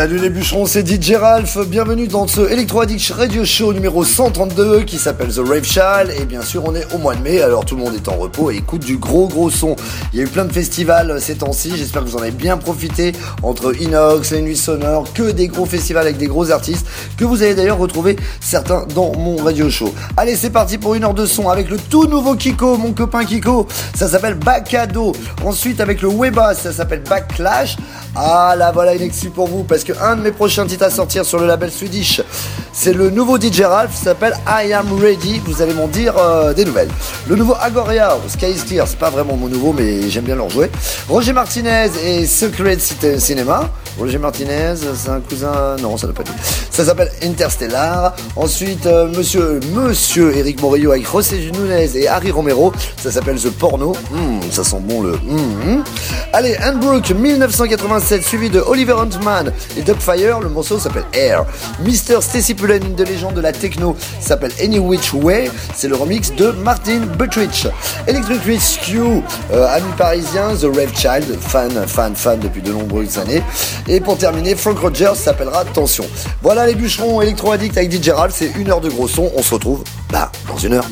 Salut les bûcherons, c'est DJ Ralph. Bienvenue dans ce Electro Addict Radio Show numéro 132 qui s'appelle The Rave Child. Et bien sûr, on est au mois de mai, alors tout le monde est en repos et écoute du gros gros son. Il y a eu plein de festivals ces temps-ci. J'espère que vous en avez bien profité entre Inox, les Nuits Sonores, que des gros festivals avec des gros artistes que vous allez d'ailleurs retrouver certains dans mon radio show. Allez, c'est parti pour une heure de son avec le tout nouveau Kiko, mon copain Kiko. Ça s'appelle Bacado. Ensuite, avec le Weba, ça s'appelle Backlash. Ah là voilà une excuse pour vous parce que un de mes prochains titres à sortir sur le label Swedish, c'est le nouveau DJ Ralph s'appelle I Am Ready. Vous allez m'en dire euh, des nouvelles. Le nouveau Agoria, Sky is Clear, c'est pas vraiment mon nouveau mais j'aime bien le rejouer. Roger Martinez et Secret Cinema. Roger Martinez, c'est un cousin, non ça ne pas être. Ça s'appelle Interstellar. Ensuite euh, Monsieur Monsieur Eric Morillo avec José Nunez et Harry Romero. Ça s'appelle The Porno. Hmm, ça sent bon le. Hmm. Allez, Handbrook 1980 suivi de Oliver Huntman et Dubfire. Le morceau s'appelle Air. Mr. Stacy Pullen, une de légende de la techno, s'appelle Any Which Way. C'est le remix de Martin Buttrich. Electric Rescue, euh, ami parisien, The Rave Child, fan, fan, fan depuis de nombreuses années. Et pour terminer, Frank Rogers s'appellera Tension. Voilà les bûcherons électro addict avec DJ. C'est une heure de gros son. On se retrouve là dans une heure.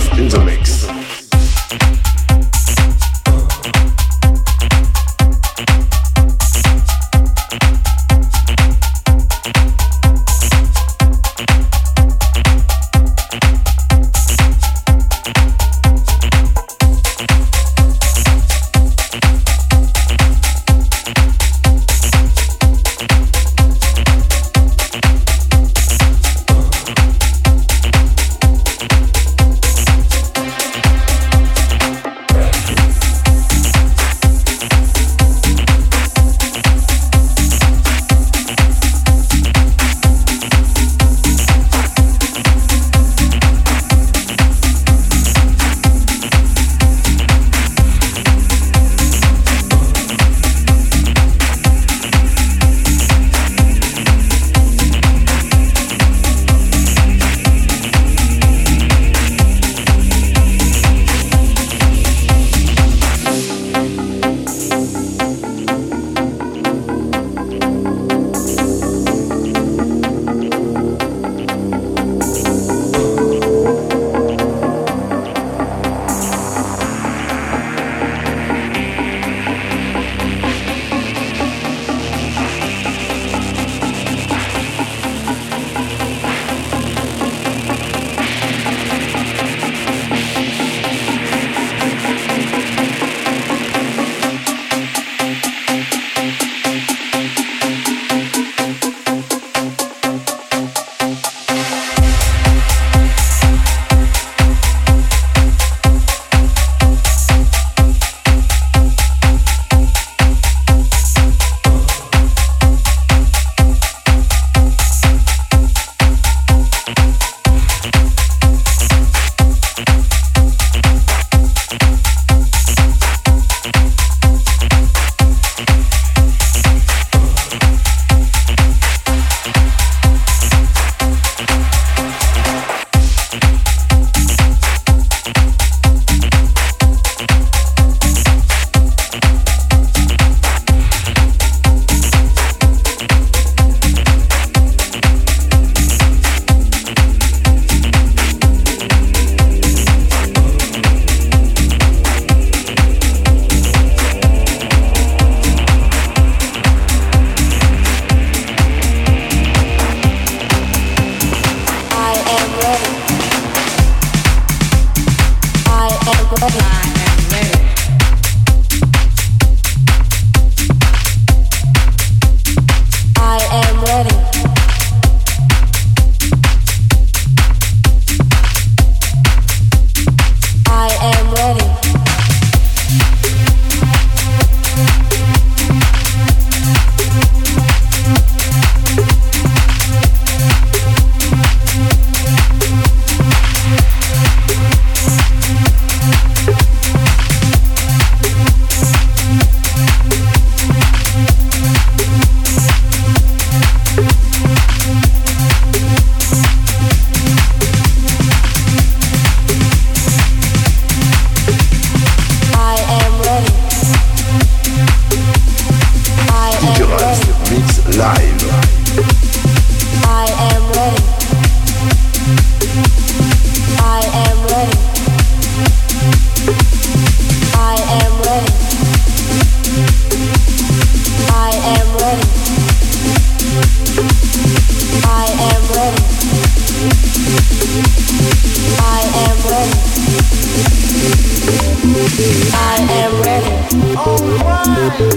self in the making.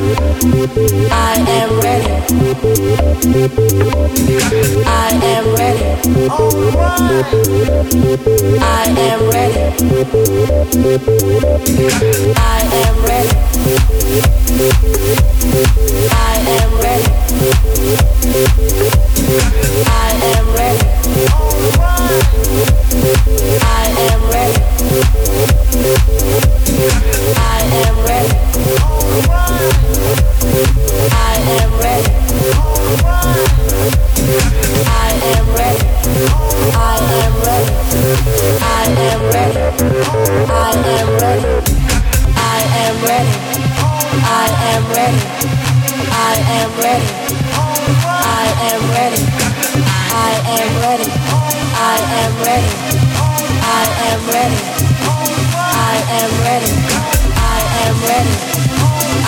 I am ready. I am ready. Alright. I am ready. I am ready. I am ready. Alright.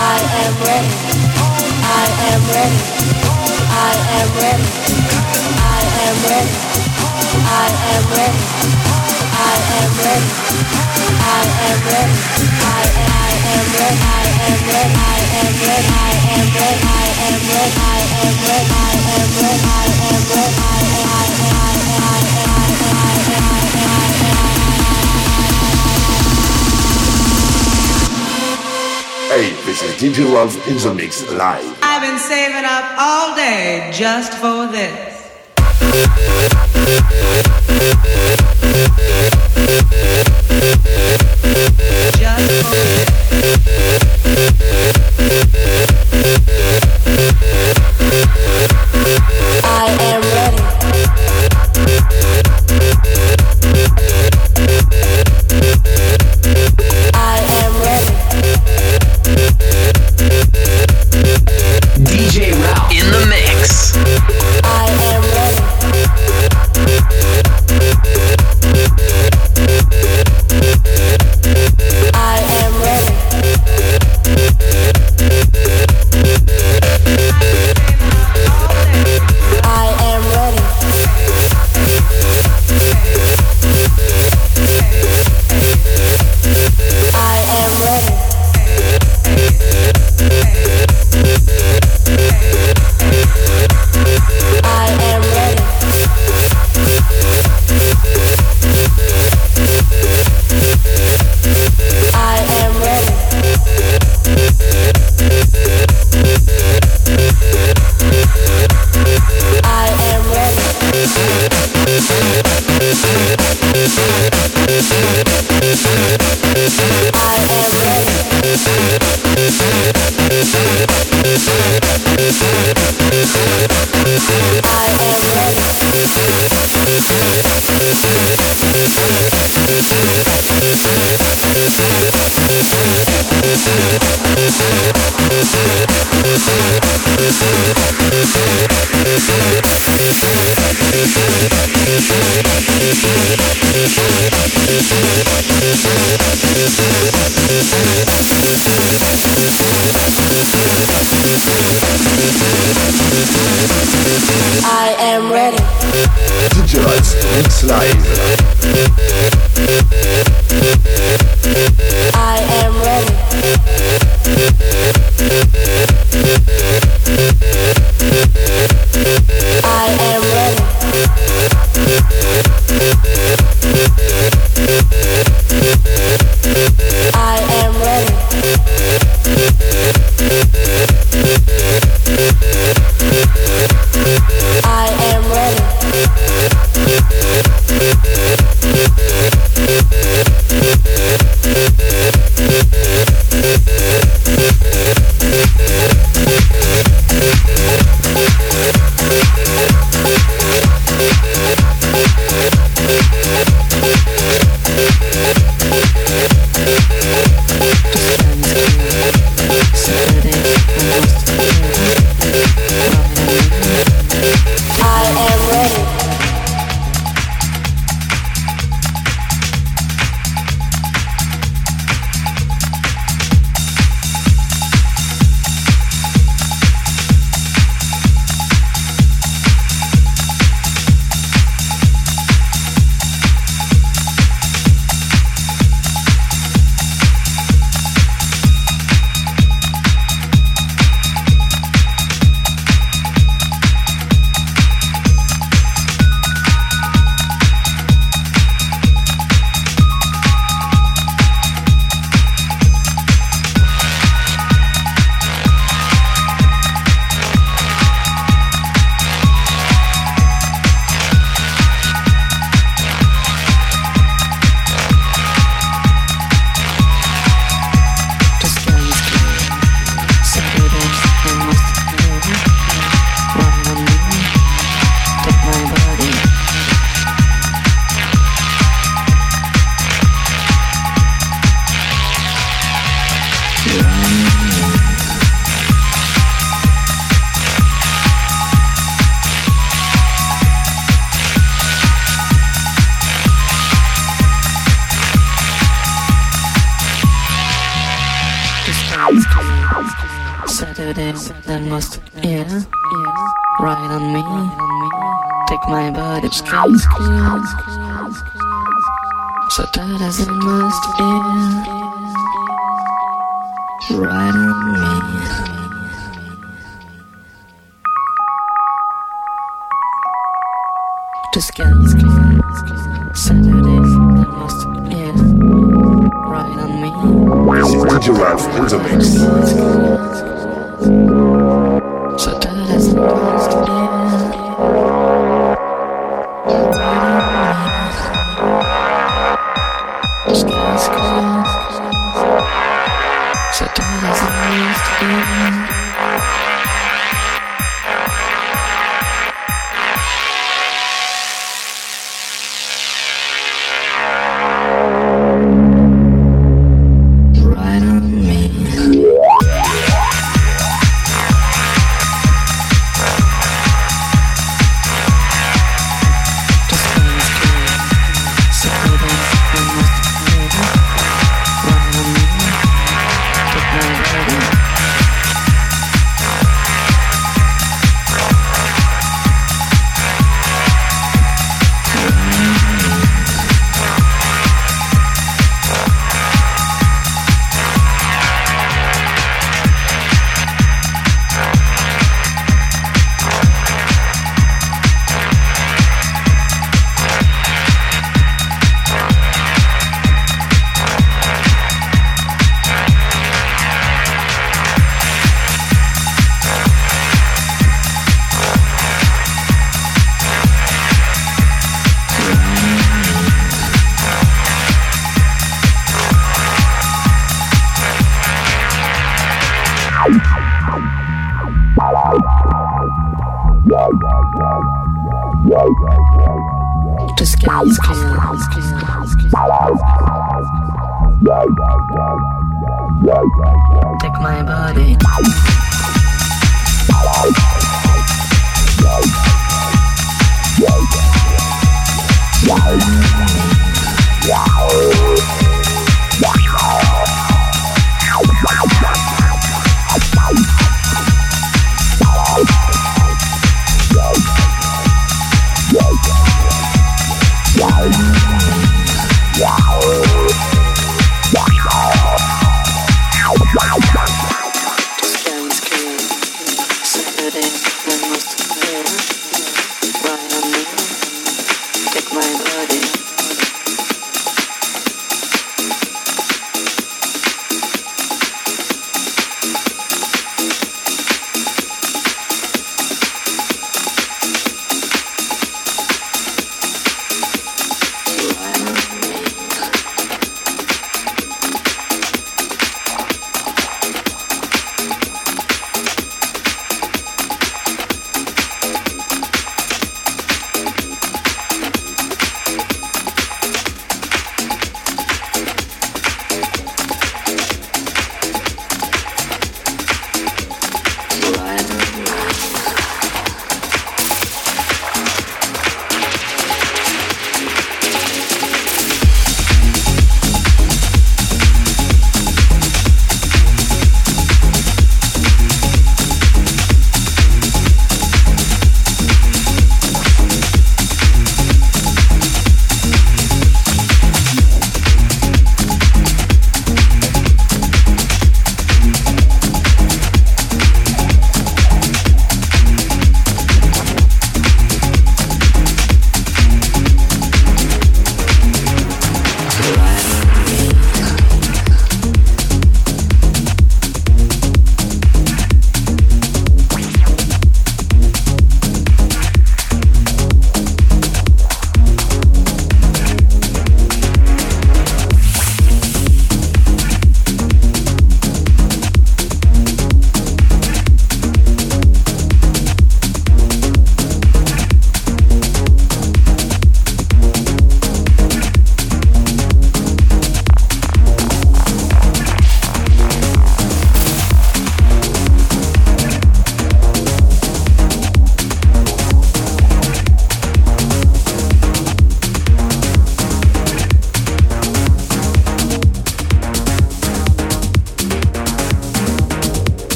I am ready. I am ready. I am ready. I am ready. I am ready. I am ready. I am ready. I am ready. I am ready. I am ready. I am ready. I am ready. I am ready. I am. I am. I am. Hey, this is DJ Love in the mix live. I've been saving up all day just for this. Saturday, that must, yeah, right on me. Take my body, squeeze. Saturdays, that must, yeah, right on me. Just get, Saturdays, that must, yeah, right on me. Is DJ Ralph in the. So that is the Take my body.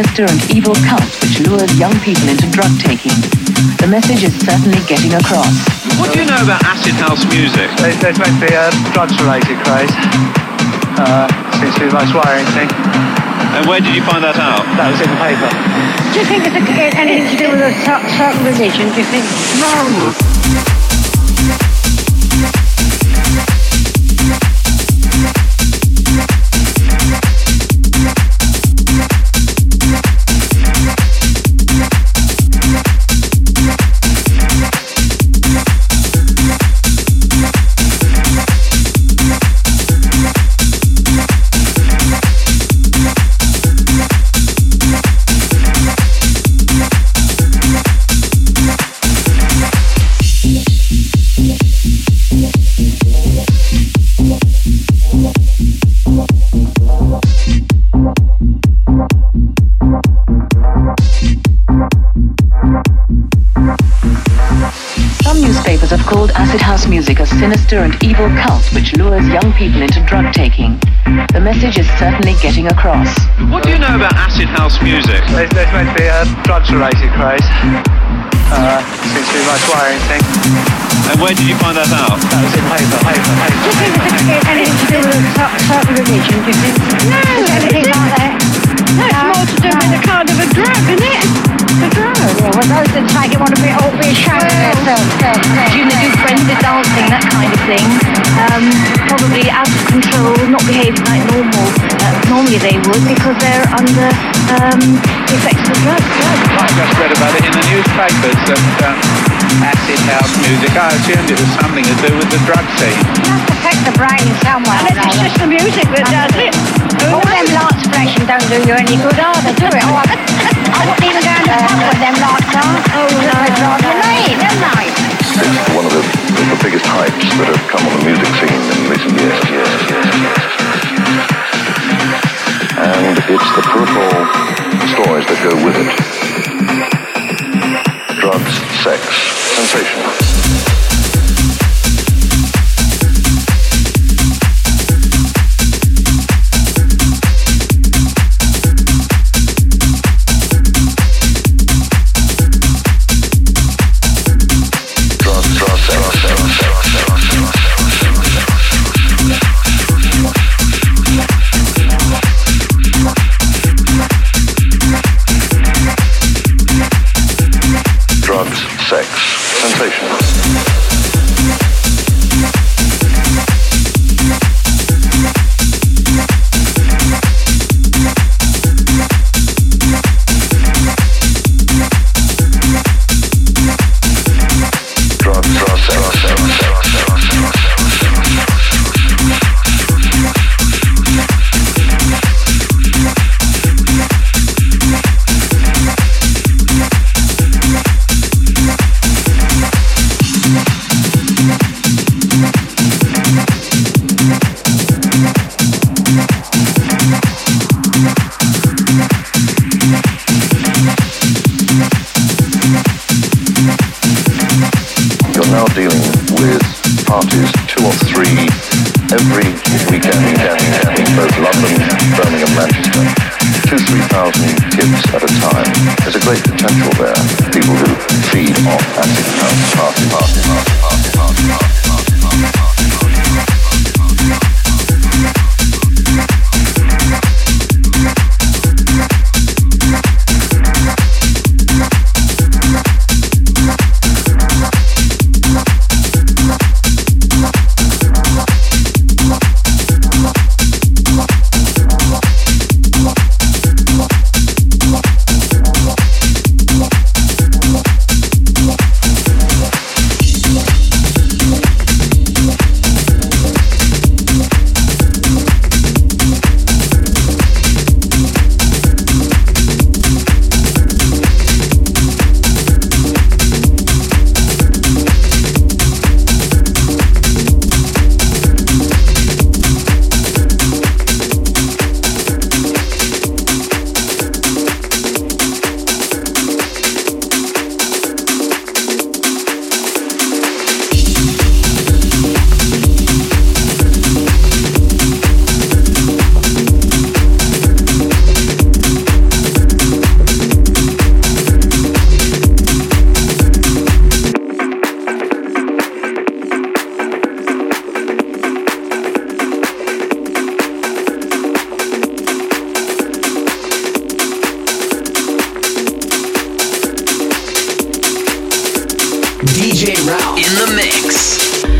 Sinister and evil cult which lures young people into drug taking. The message is certainly getting across. What do you know about acid house music? There's, there's meant to be a drugs-related craze. Uh, seems to be the most worrying thing. And where did you find that out? That was in the paper. Do you think it's a- anything to do with a certain religion? Do you think? No. Sinister and evil cult which lures young people into drug taking. The message is certainly getting across. What do you know about acid house music? There's, there's meant to be a drugs-related craze. Uh, seems to be the most worrying thing. And where did you find that out? That was in the paper. paper, Do you think paper. it's anything to do with a religion? Do you think? No. Anything like that? No, it's more to do with a kind of a drug, isn't it? A drug. Yeah, well, those that take it want to be all be ashamed of themselves. Do you do frenzied dancing, that kind of thing? Um, probably out of control, not behaving like normal. Uh, normally they would because they're under um, the effects of drugs. drugs. I just read about it in the newspapers that um, acid house music, I assumed it was something to do with the drug scene. It must affect the brain in some way. And it's just the music that does it. All them lights flashing don't do you any good either, do it? Oh, I, I wouldn't even go in the pub when them lights are. Oh, no. They drive you mad, don't they? It's one of the, the biggest hypes that have come on the music scene in recent years. years, years, years. And it's the peripheral stories that go with it. Drugs, sex, sensation. DJ Ralph in the mix.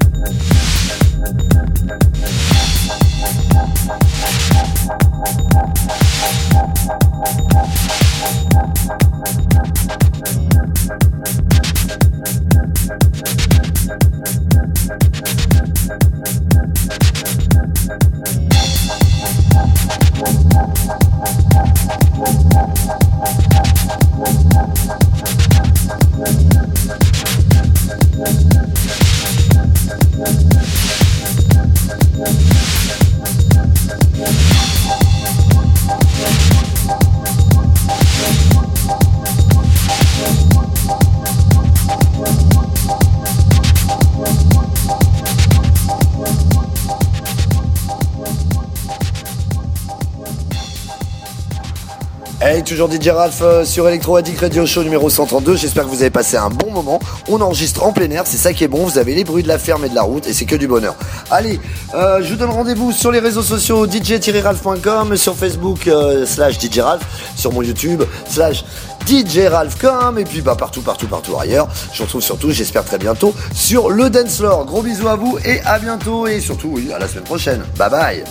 Thank you. Toujours DJ Ralph euh, sur Electro Addict Radio Show numéro 132. J'espère que vous avez passé un bon moment. On enregistre en plein air, c'est ça qui est bon. Vous avez les bruits de la ferme et de la route et c'est que du bonheur. Allez, euh, je vous donne rendez-vous sur les réseaux sociaux dj-ralph.com, sur Facebook euh, slash DJ Ralph, sur mon YouTube slash DJ Ralph.com et puis bah partout, partout, partout ailleurs. Je vous retrouve surtout, j'espère très bientôt, sur le Dance Floor. Gros bisous à vous et à bientôt et surtout, oui, à la semaine prochaine. Bye bye.